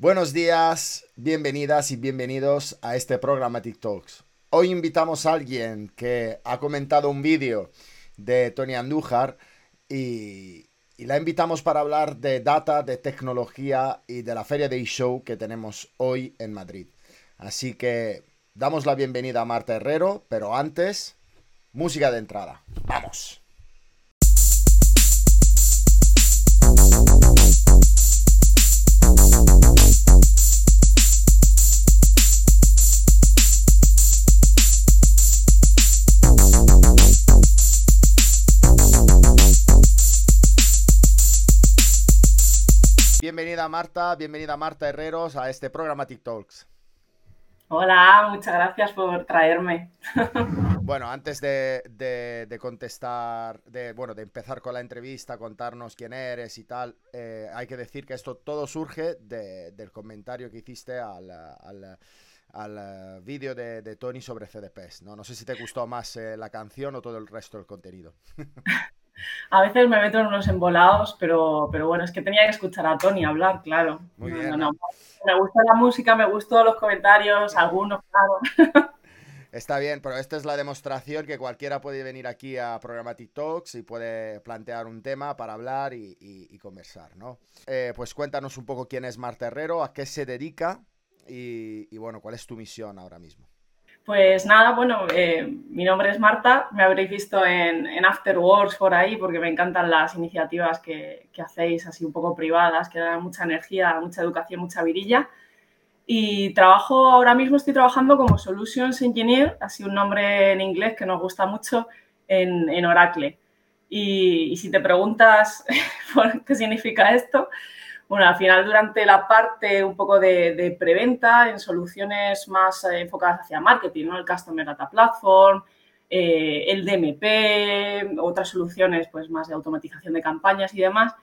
Buenos días, bienvenidas y bienvenidos a este programa TikToks. Hoy invitamos a alguien que ha comentado un vídeo de Tony Andújar y, la invitamos para hablar de data, de tecnología y de la feria de eShow que tenemos hoy en Madrid. Así que damos la bienvenida a Marta Herrero, pero antes, música de entrada. ¡Vamos! Bienvenida Marta, bienvenida Marta Herreros a este programa TikToks. Hola, muchas gracias por traerme. Bueno, antes de, contestar, de, bueno, de empezar con la entrevista, contarnos quién eres y tal, eh, hay que decir que esto todo surge del comentario que hiciste al, al, vídeo de, Tony sobre CDPs. ¿no? no sé si te gustó más eh, la canción o todo el resto del contenido. A veces me meto en unos embolados, pero, pero bueno, es que tenía que escuchar a Tony hablar, claro. Muy bien. me gusta la música, me gustan los comentarios, algunos, claro. Está bien, pero esta es la demostración que cualquiera puede venir aquí a programa TikToks y puede plantear un tema para hablar y, conversar, ¿no? Eh, pues cuéntanos un poco quién es Marta Herrero, a qué se dedica y bueno, cuál es tu misión ahora mismo. Pues nada, bueno, eh, mi nombre es Marta, me habréis visto en, en por ahí porque me encantan las iniciativas que, hacéis así un poco privadas, que dan mucha energía, mucha educación, mucha virilla. Y trabajo, ahora mismo estoy trabajando como Solutions Engineer, así un nombre en inglés que nos gusta mucho, en, Oracle. Y, y, si te preguntas qué significa esto, bueno, al final durante la parte un poco de, preventa, en soluciones más eh, enfocadas hacia marketing, ¿no? El Customer Data Platform, eh, el DMP, otras soluciones pues más de automatización de campañas y demás,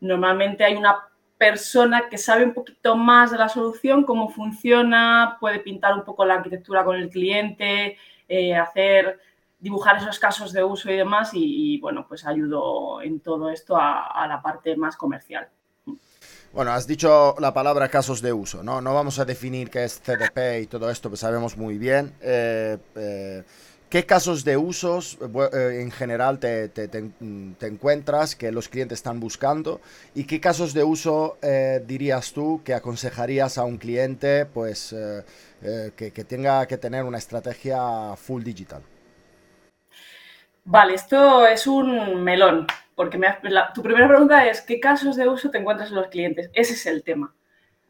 normalmente hay una persona que sabe un poquito más de la solución, cómo funciona, puede pintar un poco la arquitectura con el cliente, eh, hacer, dibujar esos casos de uso y demás y, bueno, pues ayudo en todo esto a la parte más comercial. Bueno, has dicho la palabra casos de uso, ¿no? No vamos a definir qué es CDP y todo esto, pues sabemos muy bien. Eh, eh, ¿Qué casos de usos eh, en general te, encuentras que los clientes están buscando? ¿Y qué casos de uso dirías tú que aconsejarías a un cliente pues, que, que tenga que tener una estrategia full digital? Vale, esto es un melón porque tu primera pregunta es, ¿qué casos de uso te encuentras en los clientes? Ese es el tema.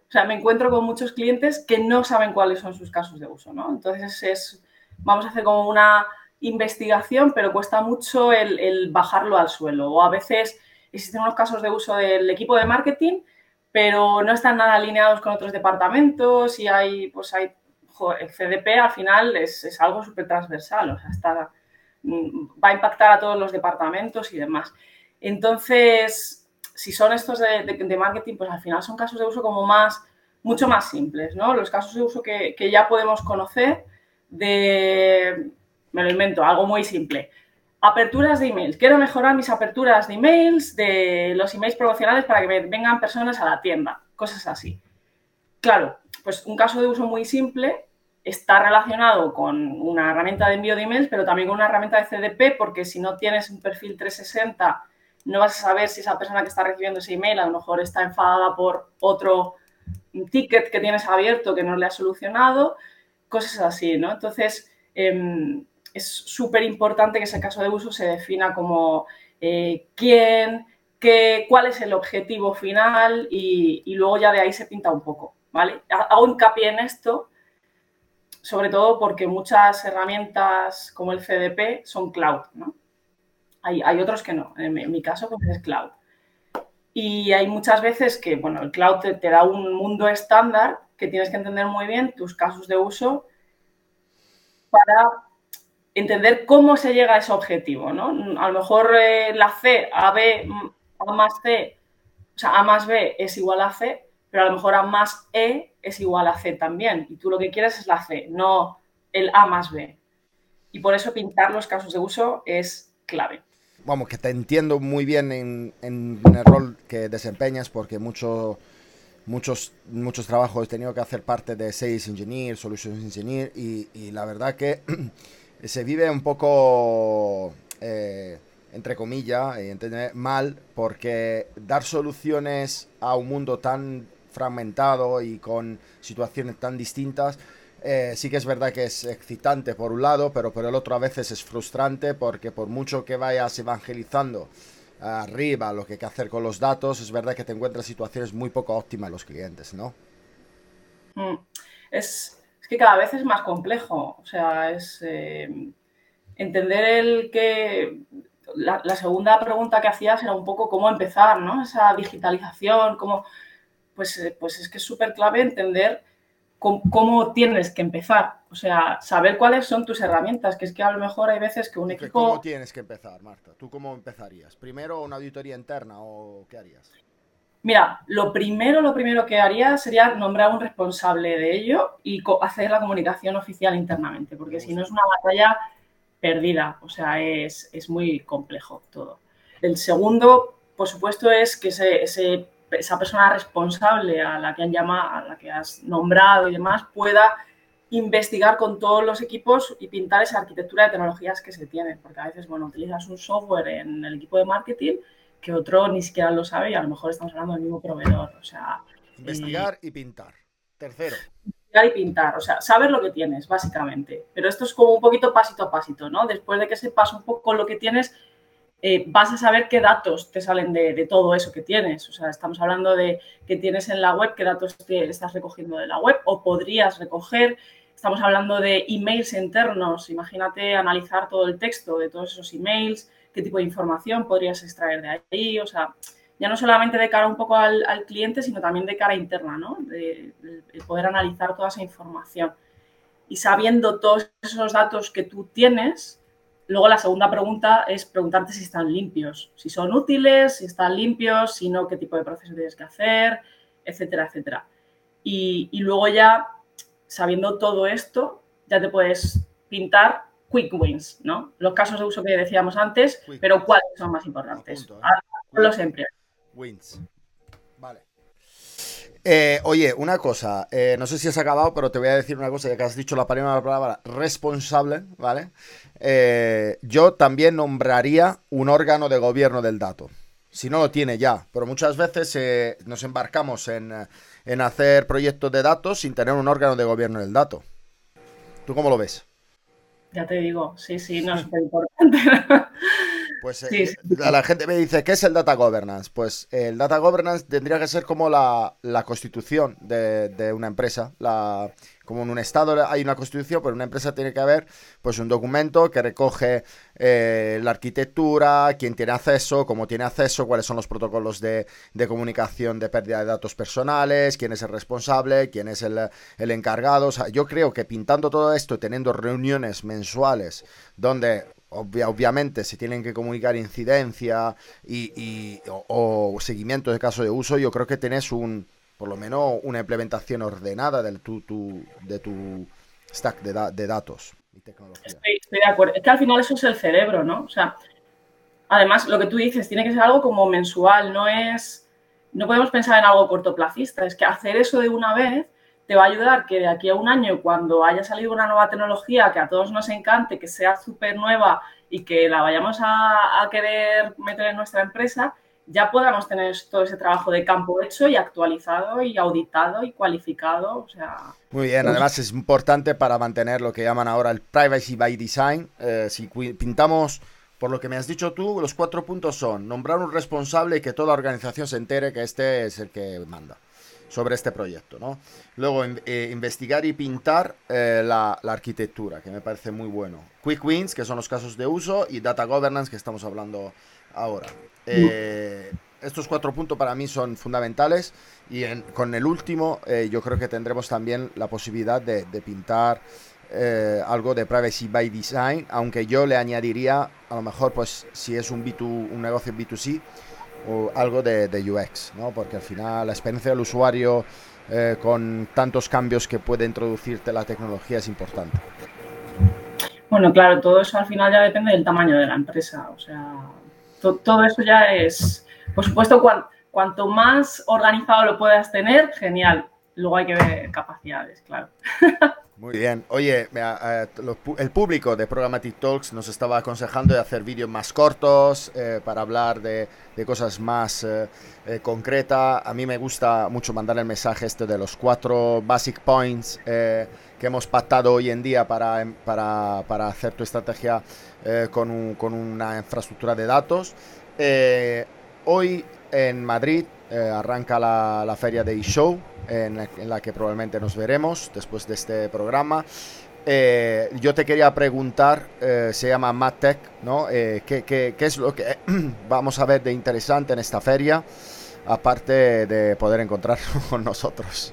O sea, me encuentro con muchos clientes que no saben cuáles son sus casos de uso, ¿no? Entonces, es, vamos a hacer como una investigación, pero cuesta mucho el, bajarlo al suelo. O a veces existen unos casos de uso del equipo de marketing, pero no están nada alineados con otros departamentos y hay, pues hay, el CDP al final es, es algo súper transversal, o sea, está, mm, va a impactar a todos los departamentos y demás. Entonces, si son estos de, marketing, pues al final son casos de uso como más, mucho más simples, ¿no? Los casos de uso que, ya podemos conocer de, me lo invento, algo muy simple. Aperturas de emails. Quiero mejorar mis aperturas de emails, de los emails promocionales para que vengan personas a la tienda, cosas así. Claro, pues un caso de uso muy simple está relacionado con una herramienta de envío de emails, pero también con una herramienta de CDP, porque si no tienes un perfil 360 no vas a saber si esa persona que está recibiendo ese email a lo mejor está enfadada por otro ticket que tienes abierto que no le ha solucionado, cosas así, ¿no? Entonces, em, es súper importante que ese caso de uso se defina como eh, quién, qué, cuál es el objetivo final y, y, luego ya de ahí se pinta un poco, ¿vale? Hago hincapié en esto, sobre todo porque muchas herramientas como el CDP son cloud, ¿no? Hay, otros que no. En mi, caso, pues es cloud. Y hay muchas veces que, bueno, el cloud te, da un mundo estándar que tienes que entender muy bien tus casos de uso para entender cómo se llega a ese objetivo, ¿no? A lo mejor eh, la C, A, B, A más C, o sea, A más B es igual a C, pero a lo mejor A más E es igual a C también. Y tú lo que quieres es la C, no el A más B. Y por eso pintar los casos de uso es clave vamos, que te entiendo muy bien en, el rol que desempeñas, porque mucho, muchos, muchos trabajos he tenido que hacer parte de Sales Engineer, Solutions Engineer, y, y la verdad que se vive un poco, eh, entre comillas, mal, porque dar soluciones a un mundo tan fragmentado y con situaciones tan distintas, eh, sí que es verdad que es excitante por un lado, pero por el otro a veces es frustrante porque por mucho que vayas evangelizando arriba lo que hay que hacer con los datos, es verdad que te encuentras situaciones muy poco óptimas los clientes, ¿no? Mm. Es, que cada vez es más complejo, o sea, es eh, entender el que... La, segunda pregunta que hacías era un poco cómo empezar, ¿no? Esa digitalización, cómo... Pues, eh, pues es que es súper clave entender cómo, tienes que empezar. O sea, saber cuáles son tus herramientas, que es que a lo mejor hay veces que un equipo... ¿Cómo tienes que empezar, Marta? ¿Tú cómo empezarías? ¿Primero una auditoría interna o qué harías? Mira, lo primero, lo primero que haría sería nombrar un responsable de ello y hacer la comunicación oficial internamente, porque si no es una batalla perdida, o sea, es, muy complejo todo. El segundo, por supuesto, es que ese, ese esa persona responsable a la que han llamado, a la que has nombrado y demás, pueda investigar con todos los equipos y pintar esa arquitectura de tecnologías que se tienen, porque a veces, bueno, utilizas un software en el equipo de marketing que otro ni siquiera lo sabe y a lo mejor estamos hablando del mismo proveedor, o sea... Investigar y pintar. Tercero. Investigar y pintar, o sea, saber lo que tienes, básicamente. Pero esto es como un poquito pasito a pasito, ¿no? Después de que sepas un poco lo que tienes, eh, vas a saber qué datos te salen de, todo eso que tienes. O sea, estamos hablando de que tienes en la web, qué datos estás recogiendo de la web o podrías recoger. Estamos hablando de emails internos. Imagínate analizar todo el texto de todos esos emails, qué tipo de información podrías extraer de ahí. O sea, ya no solamente de cara un poco al, cliente, sino también de cara interna, ¿no? de poder analizar toda esa información. Y sabiendo todos esos datos que tú tienes, Luego la segunda pregunta es preguntarte si están limpios, si son útiles, si están limpios, si no, qué tipo de proceso tienes que hacer, etcétera, etcétera. Y, luego ya, sabiendo todo esto, ya te puedes pintar quick wins, ¿no? Los casos de uso que decíamos antes, pero ¿cuáles son más importantes? ¿eh? Los siempre. Wins. Eh, oye, una cosa, eh, no sé si has acabado, pero te voy a decir una cosa, ya que has dicho la primera palabra responsable, ¿vale? Eh, yo también nombraría un órgano de gobierno del dato. Si no lo tiene ya, pero muchas veces nos embarcamos en, en hacer proyectos de datos sin tener un órgano de gobierno del dato. ¿Tú cómo lo ves? Ya te digo, sí, sí, no es súper importante. Pues eh, la gente me dice, ¿qué es el data governance? Pues el data governance tendría que ser como la, constitución de, una empresa. La, como en un estado hay una constitución, pero en una empresa tiene que haber pues un documento que recoge eh, la arquitectura, quién tiene acceso, cómo tiene acceso, cuáles son los protocolos de, comunicación de pérdida de datos personales, quién es el responsable, quién es el, el encargado. O sea, yo creo que pintando todo esto, teniendo reuniones mensuales donde obviamente se tienen que comunicar incidencia y, o, seguimiento de caso de uso, yo creo que tenés un, por lo menos una implementación ordenada de tu, de tu stack de, datos y tecnología. Estoy, de acuerdo. Es que al final eso es el cerebro, ¿no? O sea, además lo que tú dices tiene que ser algo como mensual, no es, no podemos pensar en algo cortoplacista, es que hacer eso de una vez te va a ayudar que de aquí a un año, cuando haya salido una nueva tecnología que a todos nos encante, que sea súper nueva y que la vayamos a, querer meter en nuestra empresa, ya podamos tener todo ese trabajo de campo hecho y actualizado y auditado y cualificado. O sea, Muy bien, además es importante para mantener lo que llaman ahora el privacy by design. Eh, si pintamos, por lo que me has dicho tú, los cuatro puntos son nombrar un responsable y que toda organización se entere que este es el que manda sobre este proyecto, ¿no? Luego, eh, investigar y pintar eh, la, arquitectura, que me parece muy bueno. Quick wins, que son los casos de uso, y data governance, que estamos hablando ahora. Eh, estos cuatro puntos para mí son fundamentales y con el último yo creo que tendremos también la posibilidad de, pintar algo de privacy by design, aunque yo le añadiría, a lo mejor, pues si es un, B2, un negocio B2C, o algo de, UX, ¿no? porque al final la experiencia del usuario eh, con tantos cambios que puede introducirte la tecnología es importante. Bueno, claro, todo eso al final ya depende del tamaño de la empresa. O sea, todo eso ya es, por supuesto, cuanto más organizado lo puedas tener, genial. Luego hay que ver capacidades, claro. Muy bien. Oye, el público de Programmatic Talks nos estaba aconsejando de hacer vídeos más cortos eh, para hablar de, cosas más eh, eh, concretas. A mí me gusta mucho mandar el mensaje este de los cuatro basic points que hemos pactado hoy en día para, em, para, para hacer tu estrategia con, con, una infraestructura de datos. hoy en Madrid arranca la, la feria de eShow en la, que probablemente nos veremos después de este programa. Eh, yo te quería preguntar, eh, se llama MadTech, ¿no? Eh, ¿qué, qué, qué, es lo que vamos a ver de interesante en esta feria, aparte de poder encontrarnos con nosotros?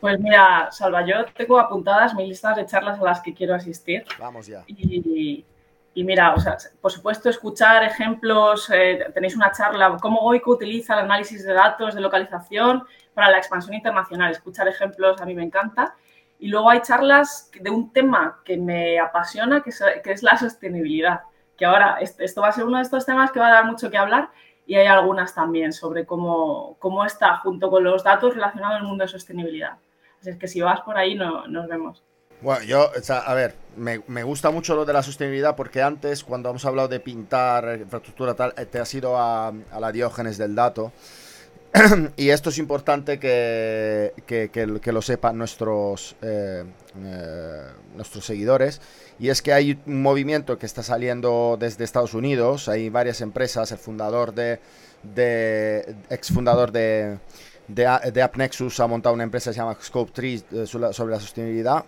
Pues mira, Salva, yo tengo apuntadas mis listas de charlas a las que quiero asistir. Vamos ya. Y, y mira, o sea, por supuesto, escuchar ejemplos, tenéis una charla, cómo Goico utiliza el análisis de datos de localización para la expansión internacional. Escuchar ejemplos a mí me encanta. Y luego hay charlas de un tema que me apasiona, que es, la sostenibilidad. Que ahora esto va a ser uno de estos temas que va a dar mucho que hablar y hay algunas también sobre cómo, cómo está junto con los datos relacionado el mundo de sostenibilidad. Así es que si vas por ahí no, nos vemos. Bueno, yo, a ver, me, gusta mucho lo de la sostenibilidad porque antes, cuando hemos hablado de pintar infraestructura tal, te has ido a, la diógenes del dato. y esto es importante que, que, lo sepan nuestros, eh, eh, nuestros seguidores. Y es que hay un movimiento que está saliendo desde Estados Unidos. Hay varias empresas. El fundador de. de ex fundador de, de, AppNexus ha montado una empresa que se llama Scope 3 eh, sobre la sostenibilidad.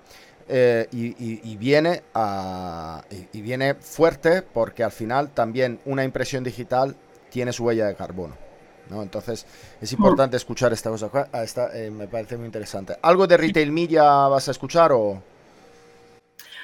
Y, viene a, y, viene fuerte porque al final también una impresión digital tiene su huella de carbono. Entonces es importante escuchar esta cosa. Esta, eh, me parece muy interesante. ¿Algo de retail media vas a escuchar o...?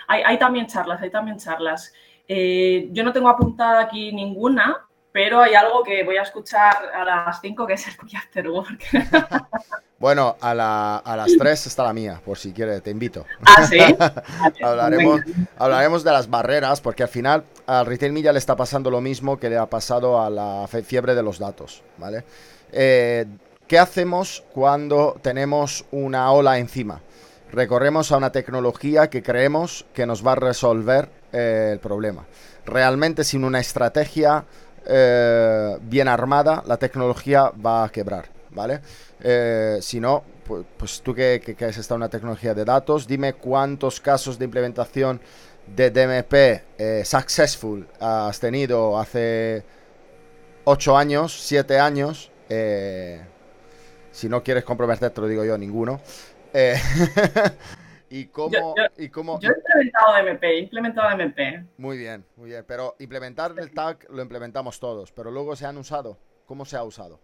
Hay, también charlas, hay también charlas. Eh, yo no tengo apuntada aquí ninguna, pero hay algo que voy a escuchar a las 5 que es el After Work. Bueno, a, las 3 está la mía, por si quieres, te invito. Ah, sí. hablaremos, hablaremos de las barreras, porque al final al Retail Media le está pasando lo mismo que le ha pasado a la fiebre de los datos, ¿vale? Eh, ¿Qué hacemos cuando tenemos una ola encima? Recorremos a una tecnología que creemos que nos va a resolver eh, el problema. Realmente sin una estrategia eh, bien armada, la tecnología va a quebrar, ¿vale? Eh, si no, pues, pues, tú que, que, has estado en una tecnología de datos, dime cuántos casos de implementación de DMP eh, successful has tenido hace 8 años, 7 años. Eh, si no quieres comprometerte, te lo digo yo, ninguno. ¿Y cómo, yo, y cómo, yo, he implementado DMP, he implementado DMP. Muy bien, muy bien. Pero implementar el tag lo implementamos todos, pero luego se han usado. ¿Cómo se ha usado?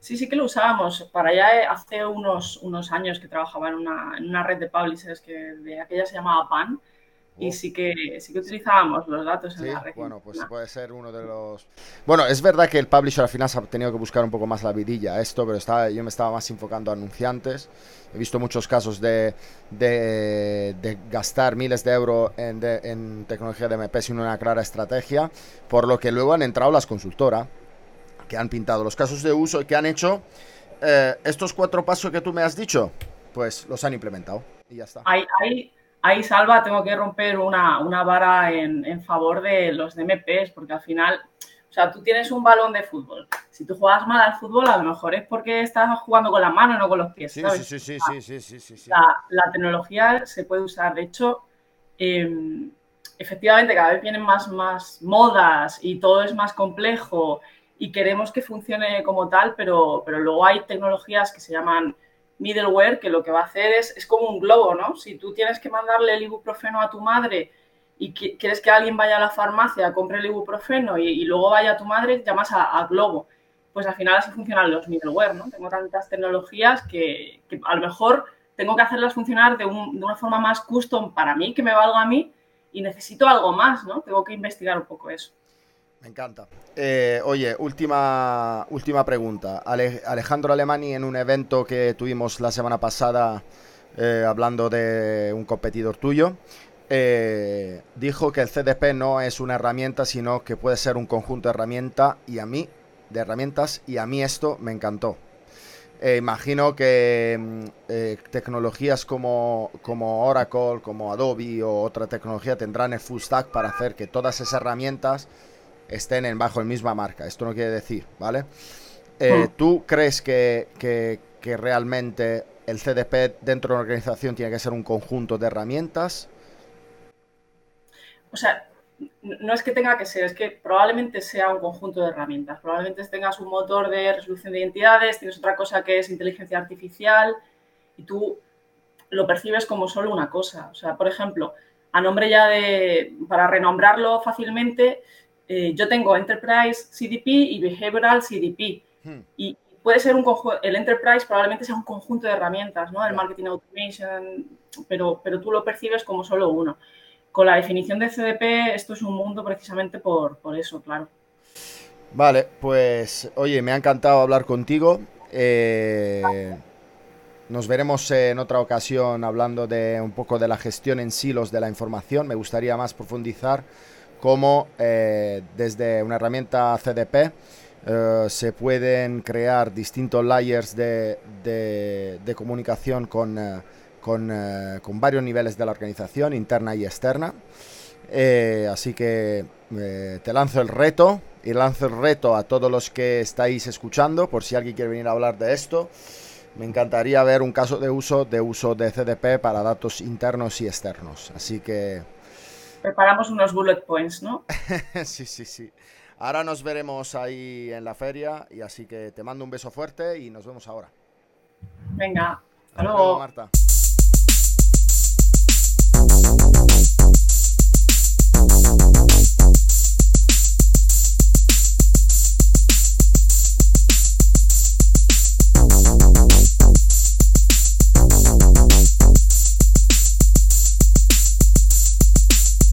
Sí, sí que lo usábamos. Para allá eh, hace unos, unos años que trabajaba en una, en una red de publishers que de aquella se llamaba PAN. Y sí que, sí que utilizábamos los datos en la red. Bueno, pues puede ser uno de los. Bueno, es verdad que el publisher al final ha tenido que buscar un poco más la vidilla a esto, pero estaba, yo me estaba más enfocando a anunciantes. He visto muchos casos de, de, de gastar miles de euros en, en tecnología de MP sin una clara estrategia, por lo que luego han entrado las consultoras que han pintado los casos de uso y que han hecho eh, estos cuatro pasos que tú me has dicho, pues los han implementado y ya está. Ahí, ahí, ahí Salva, tengo que romper una, una vara en, en, favor de los DMPs, porque al final, o sea, tú tienes un balón de fútbol. Si tú juegas mal al fútbol, a lo mejor es porque estás jugando con la mano, no con los pies. Sí, ¿sabes? sí, sí, sí, sí, sí, sí, sí, La, la, tecnología se puede usar. De hecho, eh, efectivamente, cada vez vienen más, más modas y todo es más complejo y queremos que funcione como tal, pero, pero luego hay tecnologías que se llaman middleware, que lo que va a hacer es, es como un globo, ¿no? Si tú tienes que mandarle el ibuprofeno a tu madre y quieres que alguien vaya a la farmacia, compre el ibuprofeno y, luego vaya a tu madre, llamas a, Globo. Pues al final así funcionan los middleware, ¿no? Tengo tantas tecnologías que, que a lo mejor tengo que hacerlas funcionar de, de, una forma más custom para mí, que me valga a mí, y necesito algo más, ¿no? Tengo que investigar un poco eso. Me encanta. Eh, oye, última, última pregunta. Alejandro Alemani en un evento que tuvimos la semana pasada eh, hablando de un competidor tuyo, eh, dijo que el CDP no es una herramienta, sino que puede ser un conjunto de herramientas y a mí de herramientas y a mí esto me encantó. Eh, imagino que mm, eh, tecnologías como, como Oracle, como Adobe o otra tecnología tendrán el full stack para hacer que todas esas herramientas estén en bajo la misma marca. Esto no quiere decir, ¿vale? Eh, mm. ¿Tú crees que, que, que, realmente el CDP dentro de una organización tiene que ser un conjunto de herramientas? O sea, no es que tenga que ser, es que probablemente sea un conjunto de herramientas. Probablemente tengas un motor de resolución de identidades, tienes otra cosa que es inteligencia artificial y tú lo percibes como solo una cosa. O sea, por ejemplo, a nombre ya de, para renombrarlo fácilmente, eh, yo tengo Enterprise CDP y Behavioral CDP. Hmm. Y puede ser un conjunto, el Enterprise probablemente sea un conjunto de herramientas, ¿no? El Marketing Automation, pero, pero tú lo percibes como solo uno con la definición de CDP, esto es un mundo precisamente por, eso, claro. Vale, pues oye, me ha encantado hablar contigo. Eh, nos veremos en otra ocasión hablando de un poco de la gestión en silos de la información. Me gustaría más profundizar cómo eh, desde una herramienta CDP eh, se pueden crear distintos layers de, de comunicación con eh, con, varios niveles de la organización, interna y externa. Así que te lanzo el reto y lanzo el reto a todos los que estáis escuchando, por si alguien quiere venir a hablar de esto. Me encantaría ver un caso de uso de uso de CDP para datos internos y externos. Así que... Preparamos unos bullet points, ¿no? sí, sí, sí. Ahora nos veremos ahí en la feria y así que te mando un beso fuerte y nos vemos ahora. Venga, hasta luego. Marta.